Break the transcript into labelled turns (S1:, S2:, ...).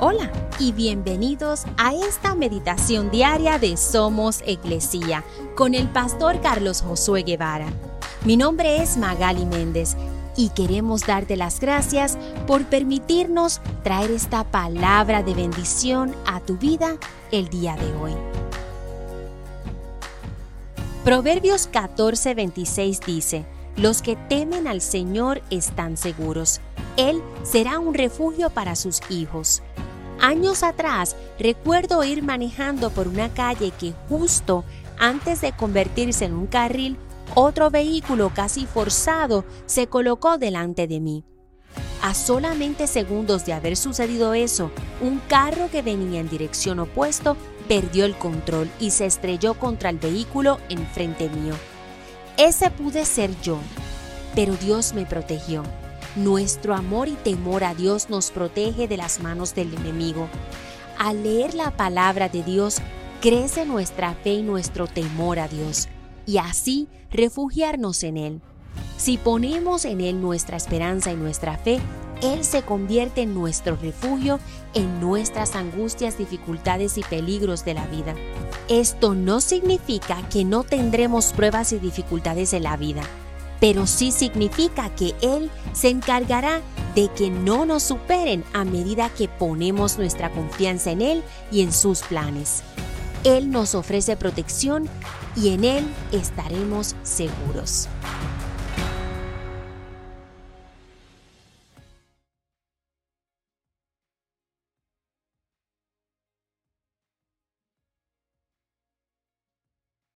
S1: Hola y bienvenidos a esta meditación diaria de Somos Iglesia con el pastor Carlos Josué Guevara. Mi nombre es Magali Méndez y queremos darte las gracias por permitirnos traer esta palabra de bendición a tu vida el día de hoy. Proverbios 14:26 dice, Los que temen al Señor están seguros. Él será un refugio para sus hijos. Años atrás recuerdo ir manejando por una calle que justo antes de convertirse en un carril, otro vehículo casi forzado se colocó delante de mí. A solamente segundos de haber sucedido eso, un carro que venía en dirección opuesto perdió el control y se estrelló contra el vehículo enfrente mío. Ese pude ser yo, pero Dios me protegió. Nuestro amor y temor a Dios nos protege de las manos del enemigo. Al leer la palabra de Dios, crece nuestra fe y nuestro temor a Dios, y así refugiarnos en Él. Si ponemos en Él nuestra esperanza y nuestra fe, Él se convierte en nuestro refugio en nuestras angustias, dificultades y peligros de la vida. Esto no significa que no tendremos pruebas y dificultades en la vida pero sí significa que Él se encargará de que no nos superen a medida que ponemos nuestra confianza en Él y en sus planes. Él nos ofrece protección y en Él estaremos seguros.